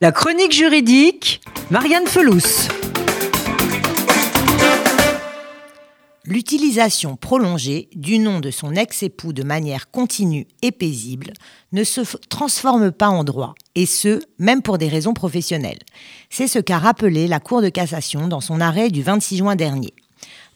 La chronique juridique, Marianne Felous. L'utilisation prolongée du nom de son ex-époux de manière continue et paisible ne se transforme pas en droit, et ce, même pour des raisons professionnelles. C'est ce qu'a rappelé la Cour de cassation dans son arrêt du 26 juin dernier.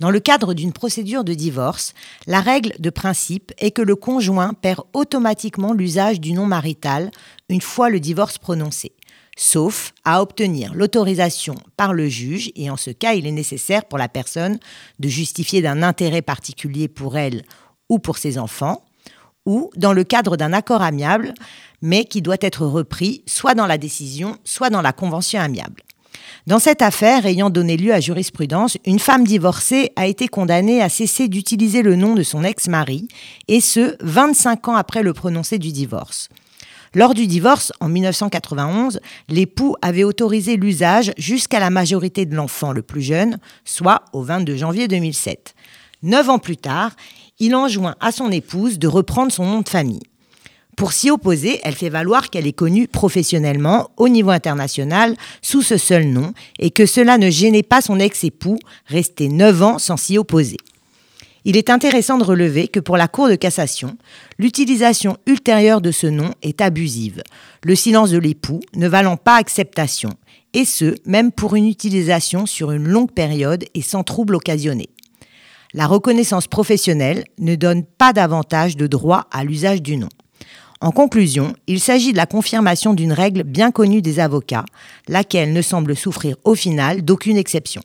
Dans le cadre d'une procédure de divorce, la règle de principe est que le conjoint perd automatiquement l'usage du nom marital une fois le divorce prononcé sauf à obtenir l'autorisation par le juge, et en ce cas, il est nécessaire pour la personne de justifier d'un intérêt particulier pour elle ou pour ses enfants, ou dans le cadre d'un accord amiable, mais qui doit être repris soit dans la décision, soit dans la convention amiable. Dans cette affaire ayant donné lieu à jurisprudence, une femme divorcée a été condamnée à cesser d'utiliser le nom de son ex-mari, et ce, 25 ans après le prononcé du divorce. Lors du divorce, en 1991, l'époux avait autorisé l'usage jusqu'à la majorité de l'enfant le plus jeune, soit au 22 janvier 2007. Neuf ans plus tard, il enjoint à son épouse de reprendre son nom de famille. Pour s'y opposer, elle fait valoir qu'elle est connue professionnellement au niveau international sous ce seul nom et que cela ne gênait pas son ex-époux, resté neuf ans sans s'y opposer. Il est intéressant de relever que pour la Cour de cassation, l'utilisation ultérieure de ce nom est abusive, le silence de l'époux ne valant pas acceptation, et ce, même pour une utilisation sur une longue période et sans trouble occasionné. La reconnaissance professionnelle ne donne pas davantage de droit à l'usage du nom. En conclusion, il s'agit de la confirmation d'une règle bien connue des avocats, laquelle ne semble souffrir au final d'aucune exception.